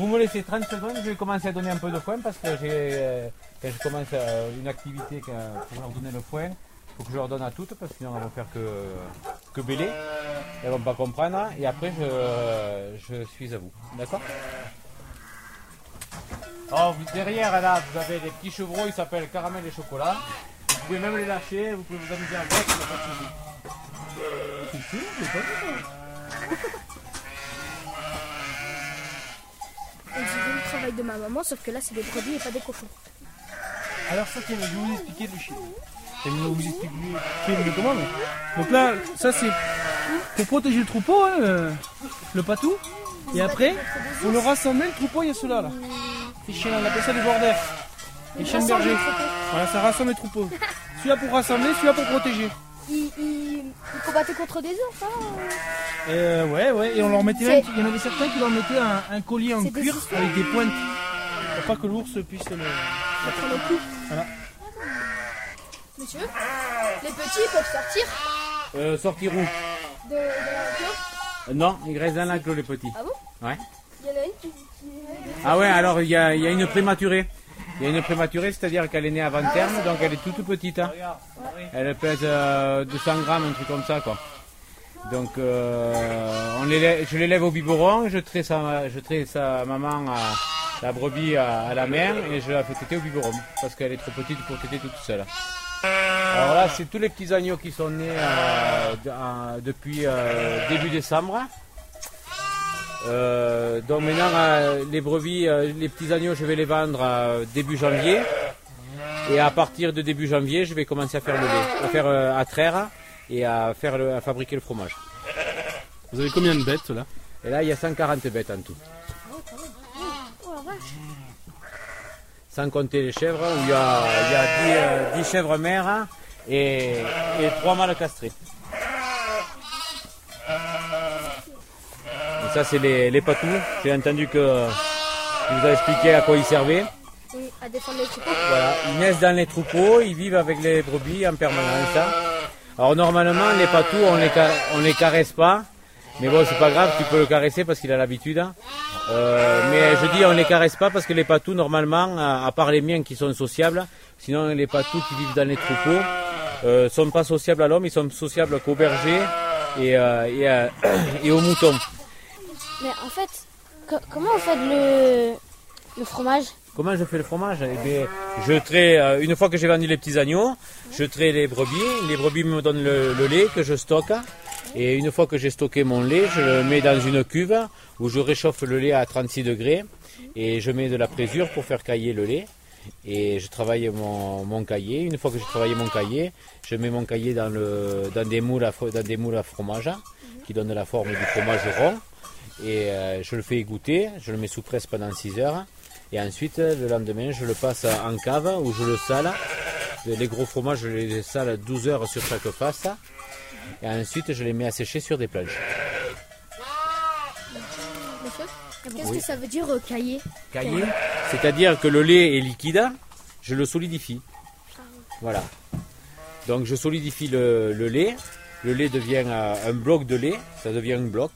vous me laissez 30 secondes, je vais commencer à donner un peu de foin parce que euh, quand je commence euh, une activité pour leur donner le foin, il faut que je leur donne à toutes parce que sinon elles vont faire que, que bêler. Elles vont pas comprendre et après je, suis à vous. D'accord? Vous- derrière là vous avez des petits chevreaux, ils s'appellent caramel et chocolat. Vous pouvez même les lâcher, vous pouvez vous amuser avec, il n'y a pas. Si, si, j'ai pas vu ça. On dirait le travail de ma maman, sauf que là, c'est des brebis et pas des cochons. Alors ça, je vais vous expliquer le chien. Je vais vous expliquer le comment. Donc là, ça c'est pour protéger le troupeau, hein, euh, le patou. Et après, pour le rassembler, le troupeau, il y a ceux-là. Là. Les chiens, on appelle ça des borders. Les chiens de rassemble berger. le troupeau. Voilà, ça rassemble les troupeaux. Celui-là pour rassembler, celui-là pour protéger. Ils, ils, ils combattaient contre des ours, hein Euh, ouais, ouais, et on leur mettait même, il y en avait certains qui leur mettaient un, un collier en des cuir avec des pointes. Pour pas que l'ours puisse le. Le cou. Voilà. Monsieur, les petits peuvent sortir Euh, sortir où? De, de la clos Euh, Non, ils restent dans l'enclos les petits. Ah bon? Ouais. Il y en a une qui... qui- Ah ouais, alors il y a, il y a une prématurée. Il y a une prématurée, c'est-à-dire qu'elle est née avant terme, donc elle est toute petite. hein. Elle pèse euh, 200 grammes, un truc comme ça, quoi. Donc, euh, on l'élève- je l'élève au biberon, je traite sa, je traite sa maman, à, la brebis à, à la mer, et je la fais téter au biberon, parce qu'elle est trop petite pour téter toute seule. Alors là, c'est tous les petits agneaux qui sont nés euh, depuis euh, début décembre. Euh, donc maintenant, euh, les brebis, euh, les petits agneaux, je vais les vendre début janvier. Et à partir de début janvier, je vais commencer à faire le lait, à faire à traire et à faire le- à fabriquer le fromage. Vous avez combien de bêtes là? Et là, il y a 140 bêtes en tout. Sans compter les chèvres, où il y a, il y a 10, euh, 10 chèvres mères et, et 3 mâles castrés. Ça, c'est les, les patous. J'ai entendu que tu vous a expliqué à quoi ils servaient. À défendre les troupeaux. Voilà, ils naissent dans les troupeaux, ils vivent avec les brebis en permanence. hein. Alors normalement, les patous, on les, on les caresse pas. Mais bon, c'est pas grave, tu peux le caresser parce qu'il a l'habitude. hein. Euh, mais je dis on les caresse pas parce que les patous, normalement, à part les miens qui sont sociables, sinon les patous qui vivent dans les troupeaux euh, sont pas sociables à l'homme, ils sont sociables qu'aux bergers et, euh, et, et aux moutons. Mais en fait, co- comment vous faites le, le fromage? Comment je fais le fromage? Eh bien, je trais, euh, une fois que j'ai vendu les petits agneaux, je trais les brebis. Les brebis me donnent le, lait que je stocke. Et une fois que j'ai stocké mon lait, je le mets dans une cuve où je réchauffe le lait à 36 degrés. Et je mets de la présure pour faire cailler le lait. Et je travaille mon, mon cahier. Une fois que j'ai travaillé mon cahier, je mets mon cahier dans, le, dans, des, moules à, dans des moules à fromage qui donnent la forme du fromage rond. Et euh, je le fais égoutter, je le mets sous presse pendant 6 heures. Et ensuite, le lendemain, je le passe en cave où je le sale. Les gros fromages, je les sale 12 heures sur chaque face. Et ensuite, je les mets à sécher sur des planches. Qu'est-ce Oui. que ça veut dire euh, cahier Caillé, c'est-à-dire que le lait est liquide, je le solidifie. Voilà. Donc je solidifie le, le lait, le lait devient euh, un bloc de lait, ça devient un bloc.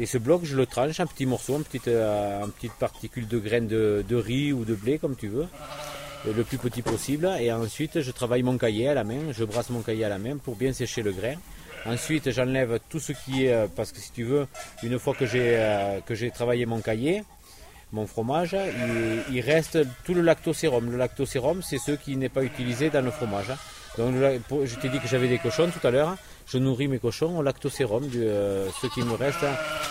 Et ce bloc, je le tranche en petits morceaux, en petites, euh, particules de graines de, riz ou de blé, comme tu veux, euh, le plus petit possible. Et ensuite, je travaille mon cahier à la main, je brasse mon cahier à la main pour bien sécher le grain. Ensuite, j'enlève tout ce qui est, euh, parce que si tu veux, une fois que j'ai travaillé mon cahier, mon fromage, il reste tout le lactosérum. Le lactosérum, c'est ce qui n'est pas utilisé dans le fromage. Donc, pour- je t'ai dit que j'avais des cochons tout à l'heure. Je nourris mes cochons au lactosérum, du, euh, ce qui me reste,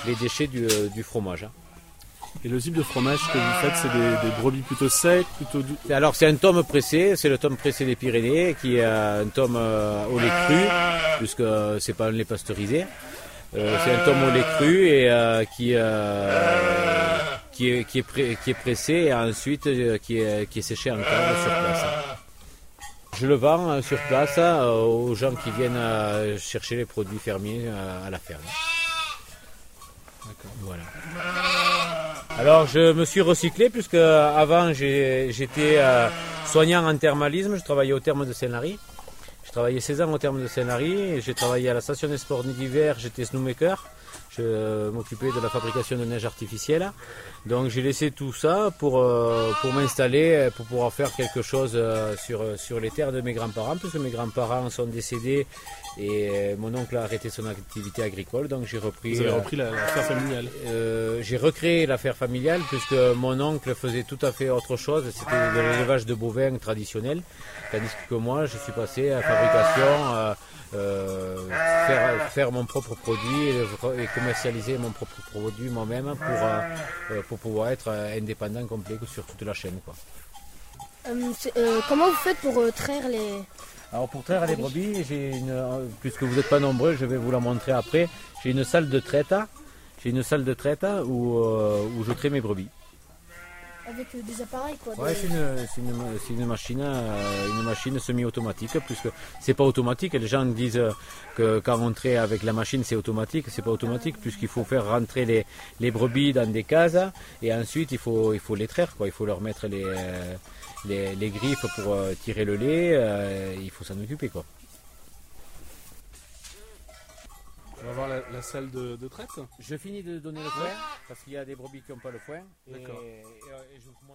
les déchets du, euh, du fromage. Et le type de fromage que vous faites, c'est des, des brebis plutôt secs, plutôt doux? Alors c'est un tome pressé, c'est le tome pressé des Pyrénées, qui est euh, un tome euh, au lait cru, puisque euh, c'est pas un lait pasteurisé. Euh, c'est un tome au lait cru et euh, qui, euh, qui, est, qui, est pré- qui est pressé et ensuite euh, qui, est, qui est séché en cave sur place. Je le vends euh, sur place euh, aux gens qui viennent euh, chercher les produits fermiers à la ferme. Voilà. Alors je me suis recyclé puisque avant j'étais soignant en thermalisme, je travaillais au terme de Saint-Lary. J'ai travaillé 16 ans au terme de Saint-Lary, j'ai travaillé à la station des sports d'hiver, j'étais snowmaker. Je m'occupais de la fabrication de neige artificielle. Donc j'ai laissé tout ça pour, euh, pour m'installer, pour pouvoir faire quelque chose euh, sur, sur les terres de mes grands-parents, puisque mes grands-parents sont décédés et euh, mon oncle a arrêté son activité agricole. Donc j'ai repris. Vous avez euh, repris la, la ferme familiale. euh, j'ai recréé l'affaire familiale puisque mon oncle faisait tout à fait autre chose, c'était de l'élevage de bovins traditionnel, tandis que moi je suis passé à la fabrication, euh, euh, faire, faire mon propre produit et, et commercialiser mon propre produit moi-même pour, euh, euh, pour pouvoir être euh, indépendant complet sur toute la chaîne. Quoi. Euh, euh, comment vous faites pour euh, traire les... Alors pour traire les brebis, j'ai une, euh, puisque vous n'êtes pas nombreux, je vais vous la montrer après. J'ai une salle de traite, j'ai une salle de traite où, euh, où je traite mes brebis. Avec euh, des appareils quoi. Ouais, c'est une, c'est une, c'est une machine, euh, une machine semi-automatique, puisque c'est pas automatique. Les gens disent que quand on traite avec la machine, c'est automatique. C'est pas automatique, puisqu'il faut faire rentrer les, les brebis dans des cases, et ensuite il faut, il faut les traire, quoi. Il faut leur mettre les, euh, les, les griffes pour tirer le lait. il faut s'en occuper, quoi. On va voir la, la salle de, de traite. Je finis de donner le foin, parce qu'il y a des brebis qui n'ont pas le foin. D'accord. et- et je vous montre-